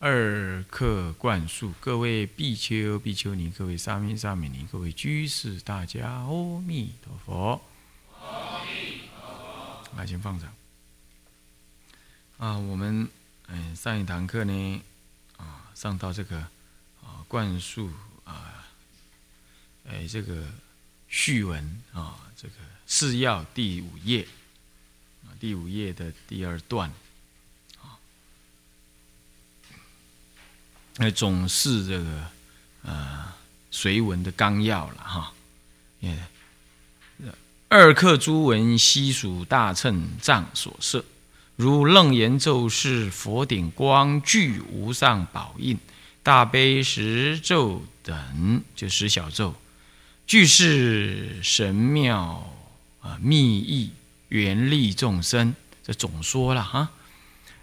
二课灌输，各位比丘、比丘尼，各位沙弥、沙弥尼，各位居士，大家阿弥陀佛。阿弥陀佛。来，先放上。啊，我们嗯上一堂课呢，啊上到这个啊灌输啊，哎这个序文啊，这个四要第五页啊第五页的第二段。那总是这个呃随文的纲要了哈，也二刻诸文悉属大乘藏所设，如楞严咒是佛顶光具无上宝印，大悲十咒等就十小咒，具是神妙啊密意圆利众生，这总说了哈。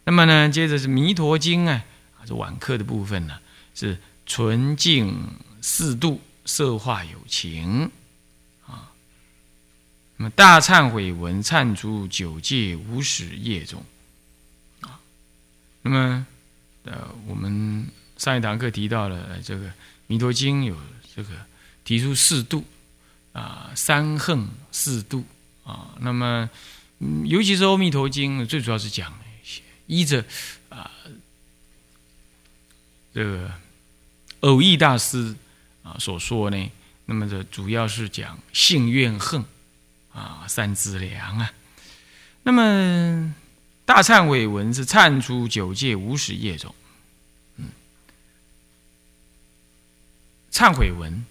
那么呢，接着是弥陀经啊。这晚课的部分呢，是纯净四度色化有情啊。那么大忏悔文忏除九界无始业中啊。那么呃，我们上一堂课提到了这个弥陀经有这个提出四度啊，三横四度啊。那么尤其是阿弥陀经，最主要是讲依着啊。这个偶益大师啊所说呢，那么这主要是讲性怨恨啊三资粮啊。那么大忏悔文是忏出九界无始业种，嗯，忏悔文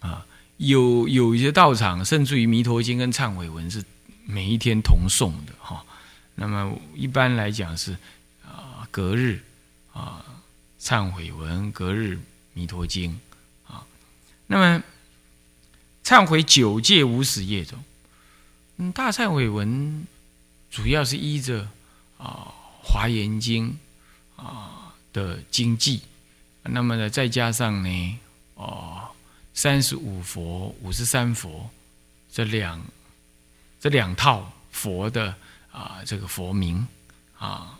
啊，有有一些道场，甚至于弥陀经跟忏悔文是每一天同诵的哈。那么一般来讲是啊隔日啊。忏悔文隔日弥陀经啊，那么忏悔九界无始业中，嗯，大忏悔文主要是依着啊华严经啊的经记，那么呢再加上呢哦三十五佛五十三佛这两这两套佛的啊这个佛名啊。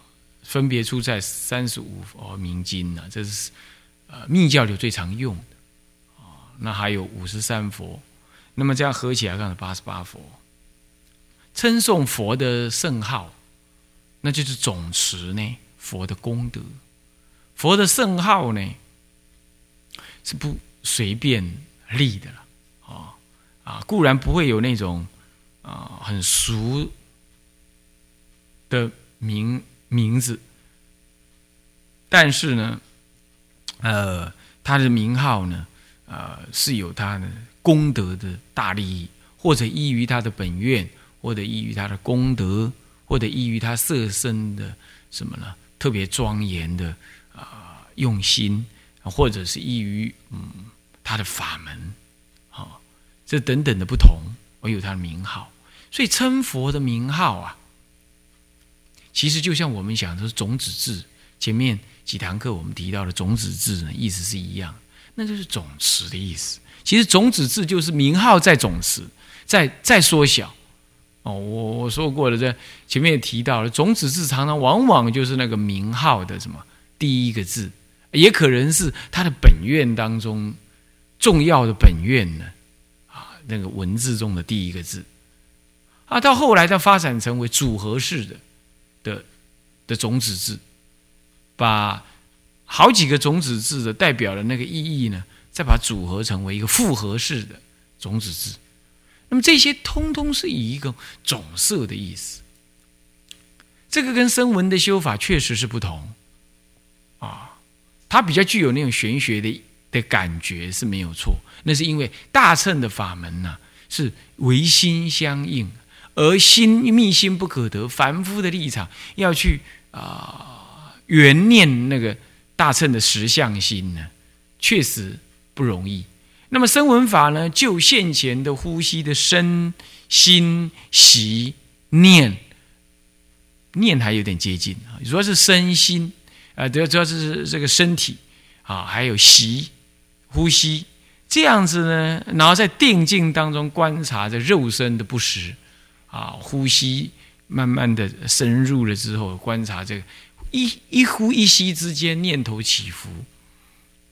分别出在三十五佛明经呢，这是呃密教里最常用的啊。那还有五十三佛，那么这样合起来看八十八佛，称颂佛的圣号，那就是总持呢佛的功德。佛的圣号呢是不随便立的了啊啊，固然不会有那种啊很俗的名。名字，但是呢，呃，他的名号呢，呃，是有他的功德的大利益，或者依于他的本愿，或者依于他的功德，或者依于他色身的什么呢？特别庄严的啊用心，或者是依于嗯他的法门，好，这等等的不同，而有他的名号，所以称佛的名号啊。其实就像我们讲的种子字，前面几堂课我们提到的种子字呢，意思是一样，那就是总词的意思。其实种子字就是名号在总词，在在缩小。哦，我我说过了，在前面也提到了，种子字常常往往就是那个名号的什么第一个字，也可能是他的本愿当中重要的本愿呢，啊，那个文字中的第一个字，啊，到后来它发展成为组合式的。的的种子字，把好几个种子字的代表的那个意义呢，再把它组合成为一个复合式的种子字。那么这些通通是以一个总色的意思。这个跟声闻的修法确实是不同啊，它比较具有那种玄学的的感觉是没有错。那是因为大乘的法门呢是唯心相应，而心密心不可得，凡夫的立场要去啊圆念那个大乘的实相心呢，确实不容易。那么声闻法呢，就现前的呼吸的身心习念念还有点接近啊，主要是身心啊，主要主要是这个身体啊，还有习呼吸这样子呢，然后在定境当中观察着肉身的不实。啊，呼吸慢慢的深入了之后，观察这个一一呼一吸之间念头起伏，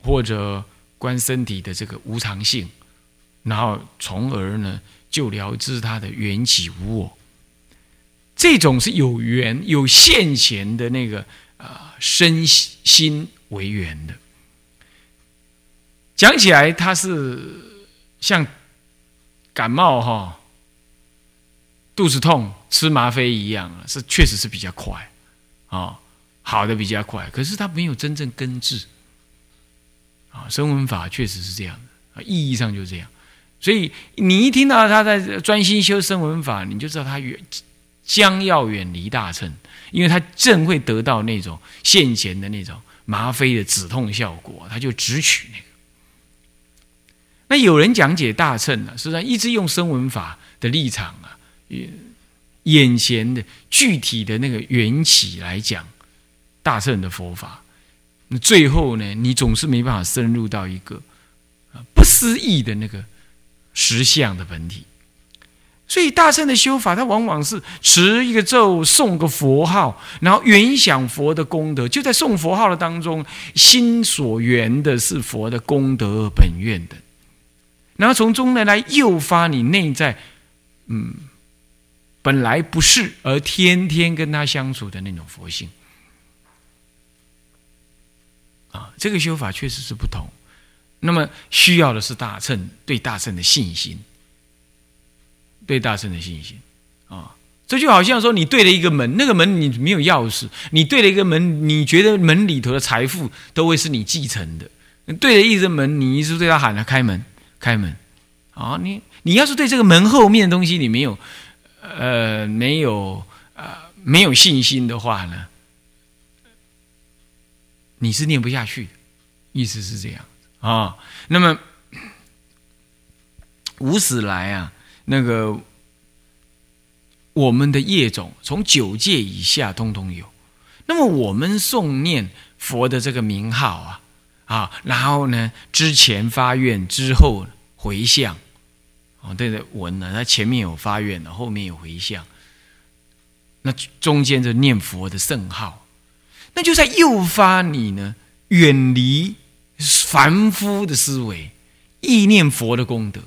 或者观身体的这个无常性，然后从而呢就了知它的缘起无我。这种是有缘有现前的那个啊身心为缘的。讲起来，它是像感冒哈。肚子痛吃吗啡一样啊，是确实是比较快，啊，好的比较快，可是它没有真正根治，啊，声闻法确实是这样的啊，意义上就是这样，所以你一听到他在专心修声闻法，你就知道他远将要远离大乘，因为他正会得到那种现前的那种吗啡的止痛效果，他就只取那个。那有人讲解大乘呢，实际上一直用声闻法的立场啊。眼前的具体的那个缘起来讲，大乘的佛法，那最后呢，你总是没办法深入到一个不思议的那个实相的本体。所以大圣的修法，它往往是持一个咒，诵个佛号，然后原想佛的功德，就在诵佛号的当中，心所缘的是佛的功德本愿的，然后从中呢来诱发你内在，嗯。本来不是，而天天跟他相处的那种佛性，啊，这个修法确实是不同。那么需要的是大乘对大乘的信心，对大乘的信心啊，这就好像说你对了一个门，那个门你没有钥匙，你对了一个门，你觉得门里头的财富都会是你继承的。对了一个门，你一直对他喊他开门，开门啊，你你要是对这个门后面的东西你没有。呃，没有呃，没有信心的话呢，你是念不下去，意思是这样啊。那么无始来啊，那个我们的业种从九界以下通通有。那么我们诵念佛的这个名号啊啊，然后呢，之前发愿，之后回向。哦，对的，文呢，它前面有发愿的，后面有回向，那中间就念佛的圣号，那就在诱发你呢，远离凡夫的思维，意念佛的功德。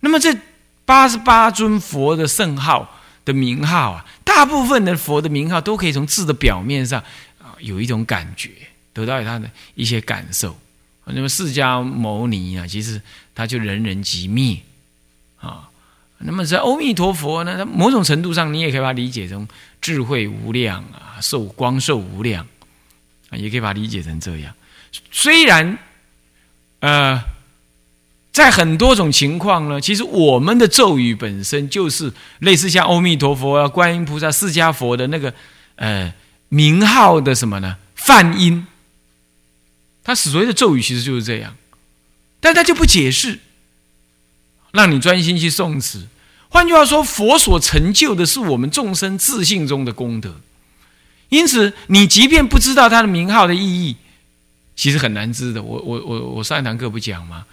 那么这八十八尊佛的圣号的名号啊，大部分的佛的名号都可以从字的表面上啊有一种感觉，得到他的一些感受。那么释迦牟尼啊，其实他就人人即灭。啊，那么在阿弥陀佛呢？它某种程度上，你也可以把它理解成智慧无量啊，受光寿无量啊，也可以把它理解成这样。虽然，呃，在很多种情况呢，其实我们的咒语本身就是类似像阿弥陀佛啊、观音菩萨、释迦佛的那个呃名号的什么呢？梵音，他所谓的咒语其实就是这样，但他就不解释。让你专心去诵持。换句话说，佛所成就的是我们众生自信中的功德。因此，你即便不知道他的名号的意义，其实很难知的。我我我我上一堂课不讲吗？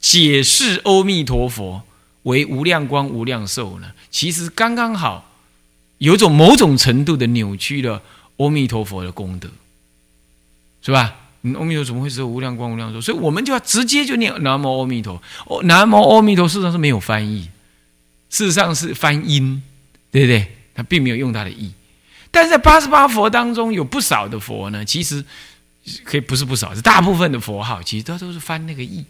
解释阿弥陀佛为无量光无量寿呢？其实刚刚好，有种某种程度的扭曲了阿弥陀佛的功德，是吧？阿弥陀怎么会是无量光无量寿？所以我们就要直接就念南无阿弥陀。哦，南无阿弥陀，事实上是没有翻译，事实上是翻音，对不对？他并没有用他的意。但是在八十八佛当中，有不少的佛呢，其实可以不是不少，是大部分的佛号，其实它都是翻那个意。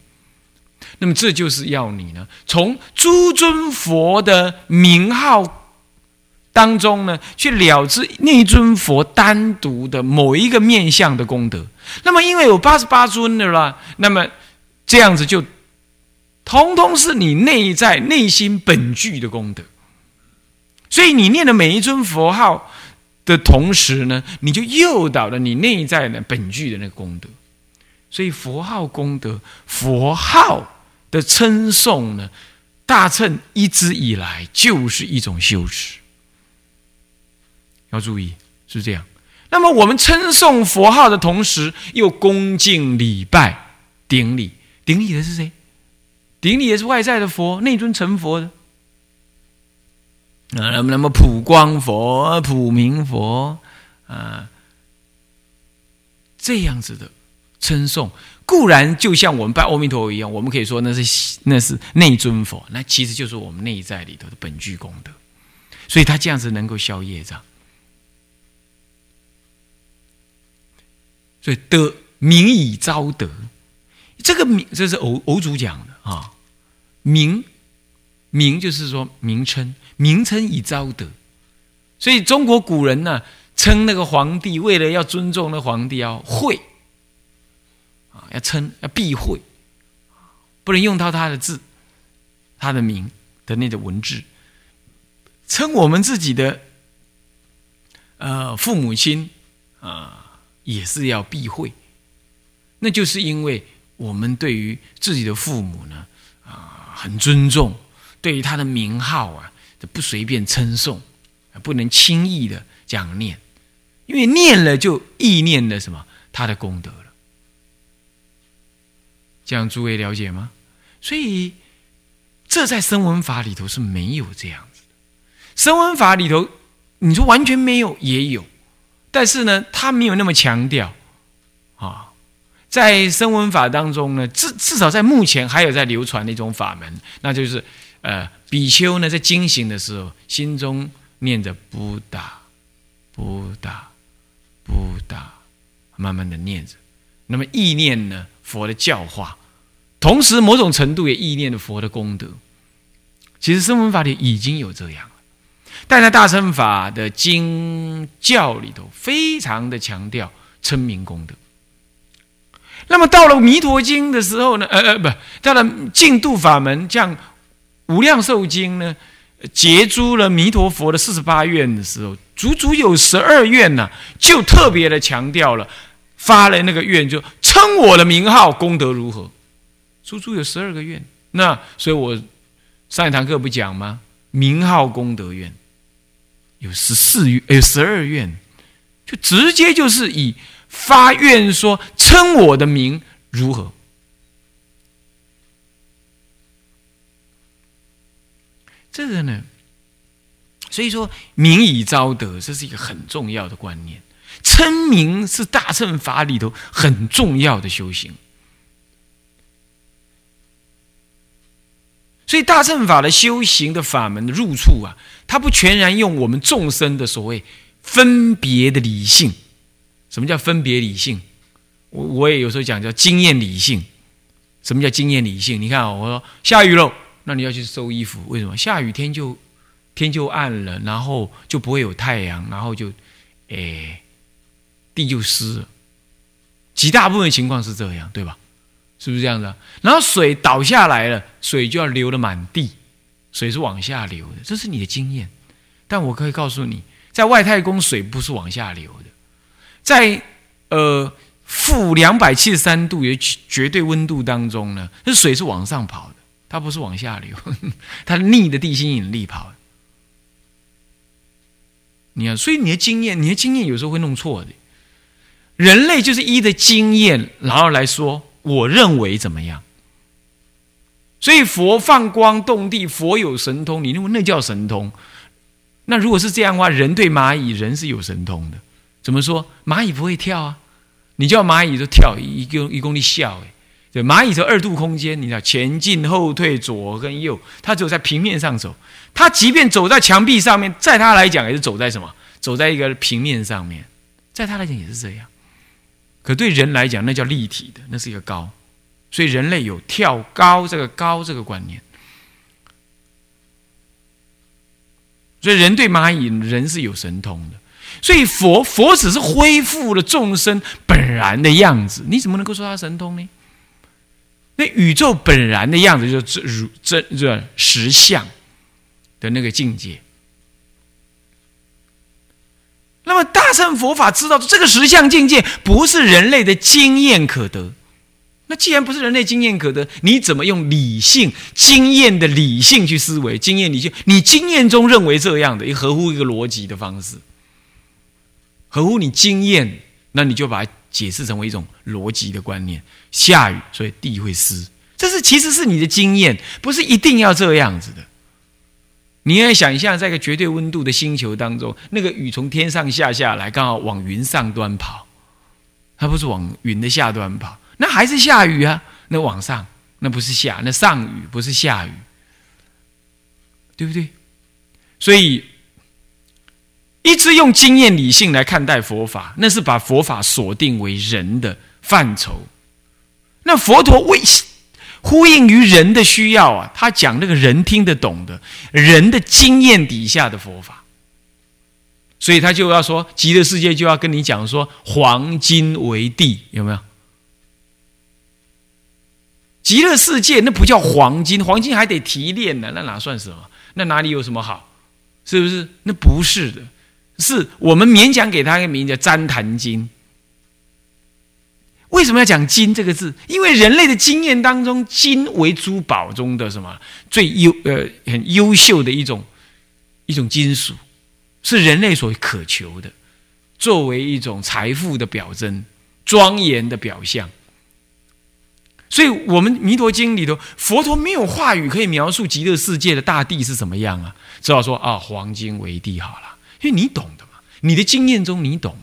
那么这就是要你呢，从诸尊佛的名号。当中呢，去了知那尊佛单独的某一个面相的功德。那么，因为有八十八尊的啦，那么这样子就，通通是你内在内心本具的功德。所以你念的每一尊佛号的同时呢，你就诱导了你内在的本具的那个功德。所以佛号功德，佛号的称颂呢，大乘一直以来就是一种修持。要注意是这样。那么我们称颂佛号的同时，又恭敬礼拜、顶礼。顶礼的是谁？顶礼也是外在的佛，内尊成佛的。啊，那么那么普光佛、普明佛啊，这样子的。称颂固然就像我们拜阿弥陀佛一样，我们可以说那是那是内尊佛，那其实就是我们内在里头的本具功德，所以他这样子能够消业障。所以得名以昭德，这个名这是偶偶主讲的啊，名名就是说名称，名称以昭德，所以中国古人呢称那个皇帝，为了要尊重那皇帝，要讳。要称要避讳，不能用到他的字、他的名的那个文字。称我们自己的呃父母亲啊，也是要避讳。那就是因为我们对于自己的父母呢啊很尊重，对于他的名号啊不随便称颂，不能轻易的这样念，因为念了就意念了什么他的功德了。这样诸位了解吗？所以这在声闻法里头是没有这样子的。声闻法里头，你说完全没有也有，但是呢，他没有那么强调啊。在声闻法当中呢，至至少在目前还有在流传的一种法门，那就是呃，比丘呢在经行的时候，心中念着不打不打不打，慢慢的念着，那么意念呢？佛的教化，同时某种程度也意念了佛的功德。其实声闻法里已经有这样，但在大乘法的经教里头，非常的强调称名功德。那么到了弥陀经的时候呢？呃呃，不，到了净度法门，像无量寿经呢，结诸了弥陀佛的四十八愿的时候，足足有十二愿呢，就特别的强调了。发了那个愿，就称我的名号功德如何？足足有十二个愿。那所以我上一堂课不讲吗？名号功德愿有十四愿，有十二愿，就直接就是以发愿说称我的名如何？这个呢，所以说名以招德，这是一个很重要的观念。称名是大乘法里头很重要的修行，所以大乘法的修行的法门的入处啊，它不全然用我们众生的所谓分别的理性。什么叫分别理性？我我也有时候讲叫经验理性。什么叫经验理性？你看，我说下雨了，那你要去收衣服，为什么？下雨天就天就暗了，然后就不会有太阳，然后就诶。地就湿了，极大部分情况是这样，对吧？是不是这样子？啊然后水倒下来了，水就要流的满地，水是往下流的，这是你的经验。但我可以告诉你，在外太空，水不是往下流的，在呃负两百七十三度有绝对温度当中呢，这水是往上跑的，它不是往下流，它逆的地心引力跑。你看，所以你的经验，你的经验有时候会弄错的。人类就是依的经验，然后来说，我认为怎么样？所以佛放光动地，佛有神通，你认为那叫神通？那如果是这样的话，人对蚂蚁，人是有神通的。怎么说？蚂蚁不会跳啊？你叫蚂蚁都跳一公一公里笑哎？对，蚂蚁是二度空间，你知道前进、后退、左跟右，它只有在平面上走。它即便走在墙壁上面，在它来讲也是走在什么？走在一个平面上面，在它来讲也是这样。可对人来讲，那叫立体的，那是一个高，所以人类有跳高这个高这个观念。所以人对蚂蚁，人是有神通的。所以佛佛只是恢复了众生本然的样子，你怎么能够说他神通呢？那宇宙本然的样子，就是如真这实相的那个境界。那么大乘佛法知道这个实相境界不是人类的经验可得。那既然不是人类经验可得，你怎么用理性经验的理性去思维？经验理性，你经验中认为这样的，也合乎一个逻辑的方式，合乎你经验，那你就把它解释成为一种逻辑的观念。下雨，所以地会湿，这是其实是你的经验，不是一定要这样子的。你要想象，在一个绝对温度的星球当中，那个雨从天上下下来，刚好往云上端跑，它不是往云的下端跑。那还是下雨啊？那往上，那不是下，那上雨不是下雨，对不对？所以，一直用经验理性来看待佛法，那是把佛法锁定为人的范畴。那佛陀为呼应于人的需要啊，他讲那个人听得懂的人的经验底下的佛法，所以他就要说极乐世界就要跟你讲说黄金为地，有没有？极乐世界那不叫黄金，黄金还得提炼呢，那哪算什么？那哪里有什么好？是不是？那不是的，是我们勉强给他一个名字叫旃檀金。为什么要讲金这个字？因为人类的经验当中，金为珠宝中的什么最优呃很优秀的一种一种金属，是人类所渴求的，作为一种财富的表征、庄严的表象。所以，我们《弥陀经》里头，佛陀没有话语可以描述极乐世界的大地是什么样啊？只好说啊，黄金为地好了，因为你懂的嘛，你的经验中你懂，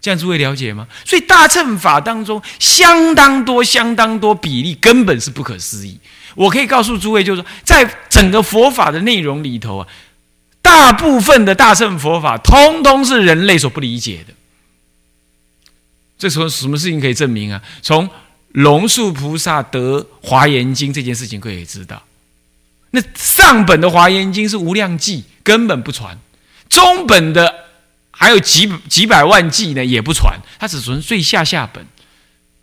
这样诸位了解吗？所以大乘法当中相当多、相当多比例根本是不可思议。我可以告诉诸位，就是说，在整个佛法的内容里头啊，大部分的大乘佛法，通通是人类所不理解的。这时候，什么事情可以证明啊？从龙树菩萨得华严经这件事情可以知道，那上本的华严经是无量记，根本不传；中本的还有几几百万记呢，也不传。它只存最下下本，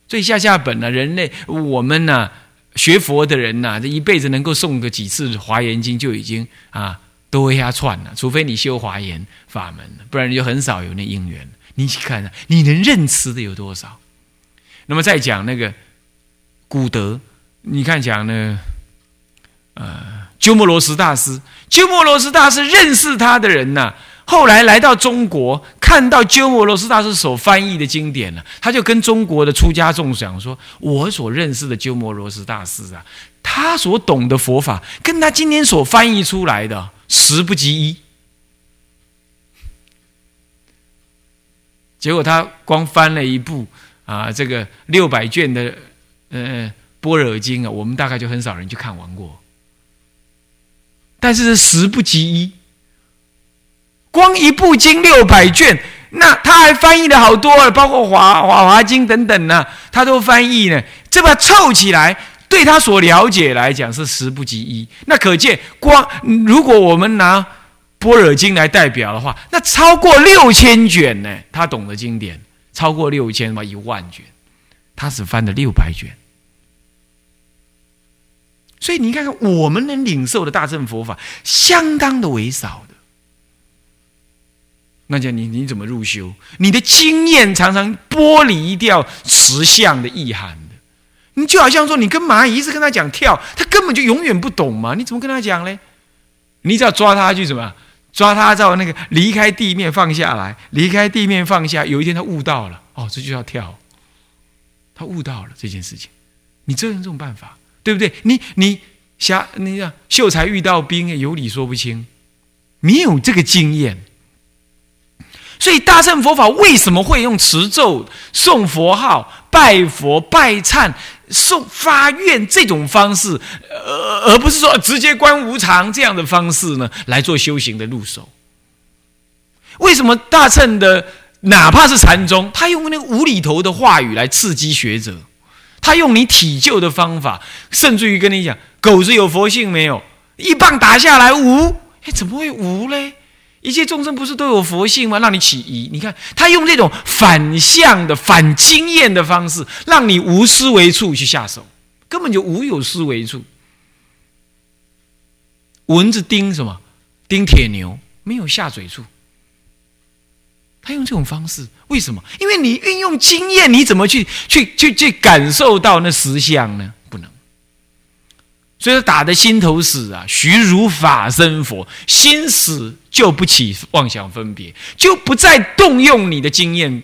最下下本呢，人类我们呢学佛的人呐，这一辈子能够诵个几次华严经就已经啊都为他串了。除非你修华严法门，不然就很少有那因缘。你去看，你能认词的有多少？那么再讲那个古德，你看讲呢，呃，鸠摩罗什大师，鸠摩罗什大师认识他的人呐，后来来到中国，看到鸠摩罗什大师所翻译的经典呢，他就跟中国的出家众讲说：“我所认识的鸠摩罗什大师啊，他所懂的佛法，跟他今天所翻译出来的十不及一。”结果他光翻了一部。啊，这个六百卷的呃《般若经》啊，我们大概就很少人去看完过。但是是十不及一，光一部经六百卷，那他还翻译了好多了，包括《华华华经》等等呢，他都翻译呢。这把凑起来，对他所了解来讲是十不及一。那可见，光如果我们拿《般若经》来代表的话，那超过六千卷呢，他懂的经典。超过六千嘛，一万卷，他只翻了六百卷，所以你看看我们能领受的大乘佛法，相当的微少的。那叫你你怎么入修？你的经验常常剥离掉实相的意涵的，你就好像说你跟蚂蚁一直跟他讲跳，他根本就永远不懂嘛，你怎么跟他讲嘞？你只要抓他去什么？抓他到那个离开地面放下来，离开地面放下。有一天他悟到了，哦，这就要跳。他悟到了这件事情，你只有用这种办法，对不对？你你侠，你讲秀才遇到兵，有理说不清，没有这个经验。所以大乘佛法为什么会用持咒、诵佛号、拜佛、拜忏？送发愿这种方式，而而不是说直接观无常这样的方式呢，来做修行的入手。为什么大乘的哪怕是禅宗，他用那个无厘头的话语来刺激学者，他用你体旧的方法，甚至于跟你讲，狗子有佛性没有？一棒打下来无，哎，怎么会无嘞？一切众生不是都有佛性吗？让你起疑。你看他用这种反向的、反经验的方式，让你无思维处去下手，根本就无有思维处。蚊子叮什么？叮铁牛，没有下嘴处。他用这种方式，为什么？因为你运用经验，你怎么去去去去感受到那实相呢？不能。所以说打的心头死啊，徐如法身佛，心死就不起妄想分别，就不再动用你的经验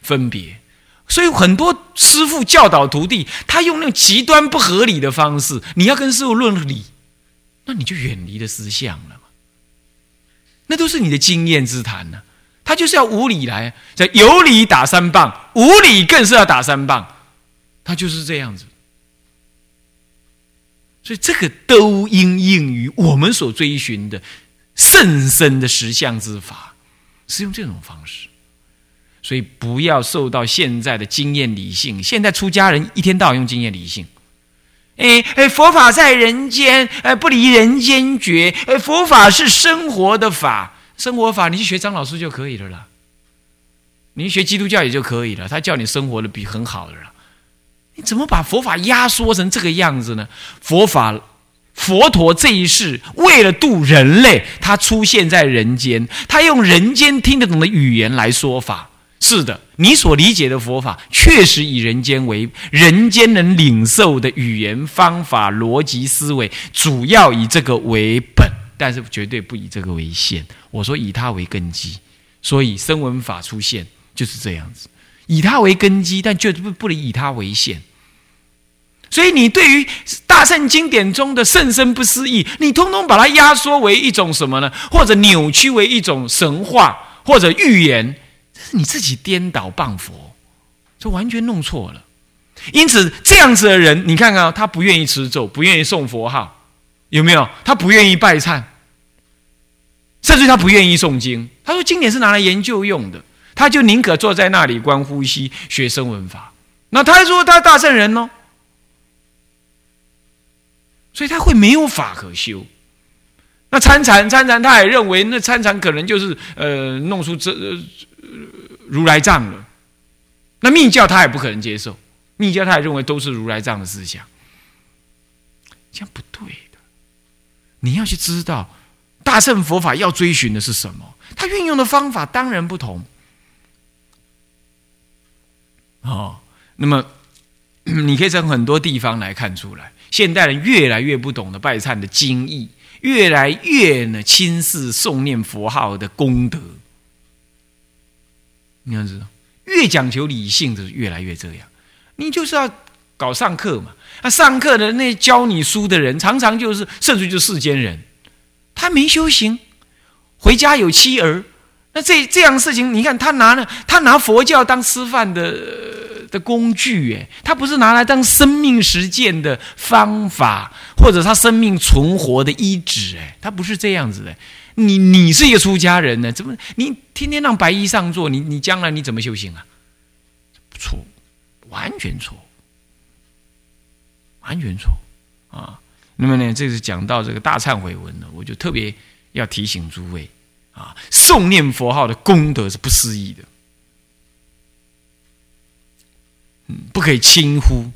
分别。所以很多师傅教导徒弟，他用那种极端不合理的方式，你要跟师傅论理，那你就远离了思想了嘛。那都是你的经验之谈呢。他就是要无理来，在有理打三棒，无理更是要打三棒，他就是这样子。所以这个都应应于我们所追寻的甚深的实相之法，是用这种方式。所以不要受到现在的经验理性。现在出家人一天到晚用经验理性，哎哎，佛法在人间，哎，不离人间觉。哎，佛法是生活的法，生活法，你去学张老师就可以了啦。你学基督教也就可以了，他叫你生活的比很好的了。你怎么把佛法压缩成这个样子呢？佛法，佛陀这一世为了度人类，他出现在人间，他用人间听得懂的语言来说法。是的，你所理解的佛法确实以人间为人间能领受的语言方法、逻辑思维，主要以这个为本，但是绝对不以这个为限。我说以它为根基，所以声闻法出现就是这样子，以它为根基，但绝不不能以它为限。所以你对于大圣经典中的甚深不思议，你通通把它压缩为一种什么呢？或者扭曲为一种神话或者预言。这是你自己颠倒谤佛，这完全弄错了。因此，这样子的人，你看看，他不愿意持咒，不愿意诵佛号，有没有？他不愿意拜忏，甚至他不愿意诵经。他说，经典是拿来研究用的，他就宁可坐在那里观呼吸、学声闻法。那他说他大圣人哦，所以他会没有法可修。那参禅，参禅，他也认为那参禅可能就是呃，弄出这。如来藏了，那密教他也不可能接受，密教他也认为都是如来藏的思想，这样不对的。你要去知道大乘佛法要追寻的是什么，他运用的方法当然不同。哦，那么 你可以从很多地方来看出来，现代人越来越不懂得拜忏的经义，越来越呢轻视诵念佛号的功德。你要知道，越讲求理性的越来越这样。你就是要搞上课嘛？那上课的那教你书的人，常常就是甚至就世间人，他没修行，回家有妻儿。那这这样事情，你看他拿了，他拿佛教当吃饭的的工具，哎，他不是拿来当生命实践的方法，或者他生命存活的依止，哎，他不是这样子的。你你是一个出家人呢，怎么你天天让白衣上座？你你将来你怎么修行啊？错，完全错，完全错啊！那么呢，这是讲到这个大忏悔文呢，我就特别要提醒诸位啊，诵念佛号的功德是不思议的，嗯，不可以轻忽。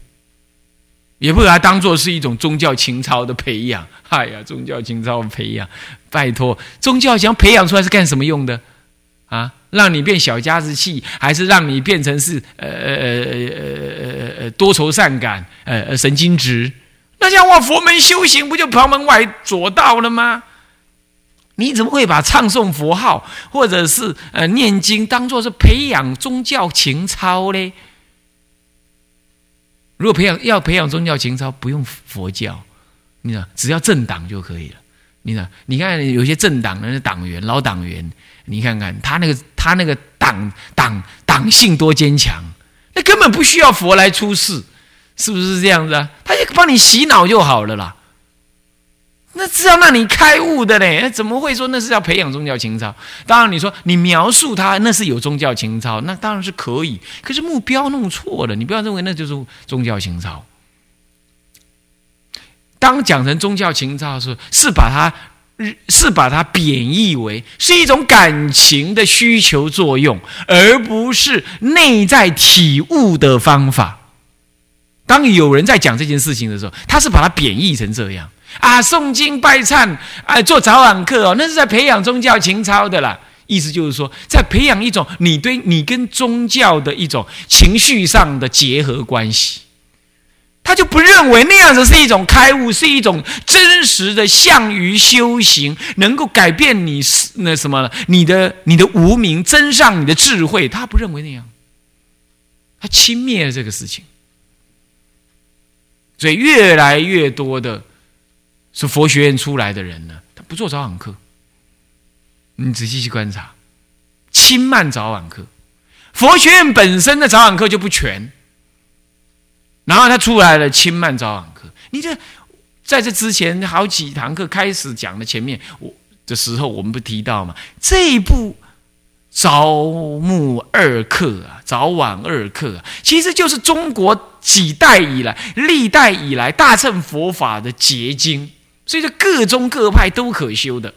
也不把它当做是一种宗教情操的培养。哎呀，宗教情操培养，拜托，宗教想培养出来是干什么用的？啊，让你变小家子气，还是让你变成是呃呃呃呃呃多愁善感，呃呃神经质？那像往佛门修行，不就旁门外左道了吗？你怎么会把唱诵佛号或者是呃念经当做是培养宗教情操呢？如果培养要培养宗教情操，不用佛教，你知道，只要政党就可以了。你知道，你看有些政党的党员、老党员，你看看他那个他那个党党党性多坚强，那根本不需要佛来出世，是不是这样子啊？他就帮你洗脑就好了啦。那是要让你开悟的嘞，怎么会说那是要培养宗教情操？当然，你说你描述他那是有宗教情操，那当然是可以。可是目标弄错了，你不要认为那就是宗教情操。当讲成宗教情操的时候，是把它是把它贬义为是一种感情的需求作用，而不是内在体悟的方法。当有人在讲这件事情的时候，他是把它贬义成这样。啊，诵经拜忏，啊，做早晚课哦，那是在培养宗教情操的啦。意思就是说，在培养一种你对你跟宗教的一种情绪上的结合关系。他就不认为那样子是一种开悟，是一种真实的向于修行，能够改变你那什么你的你的无名，增上你的智慧。他不认为那样，他轻蔑了这个事情。所以越来越多的是佛学院出来的人呢，他不做早晚课。你仔细去观察，轻慢早晚课，佛学院本身的早晚课就不全。然后他出来了，轻慢早晚课。你这在这之前好几堂课开始讲的前面我的时候，我们不提到吗？这一部朝暮二课啊，早晚二课啊，其实就是中国几代以来、历代以来大乘佛法的结晶，所以说各宗各派都可修的。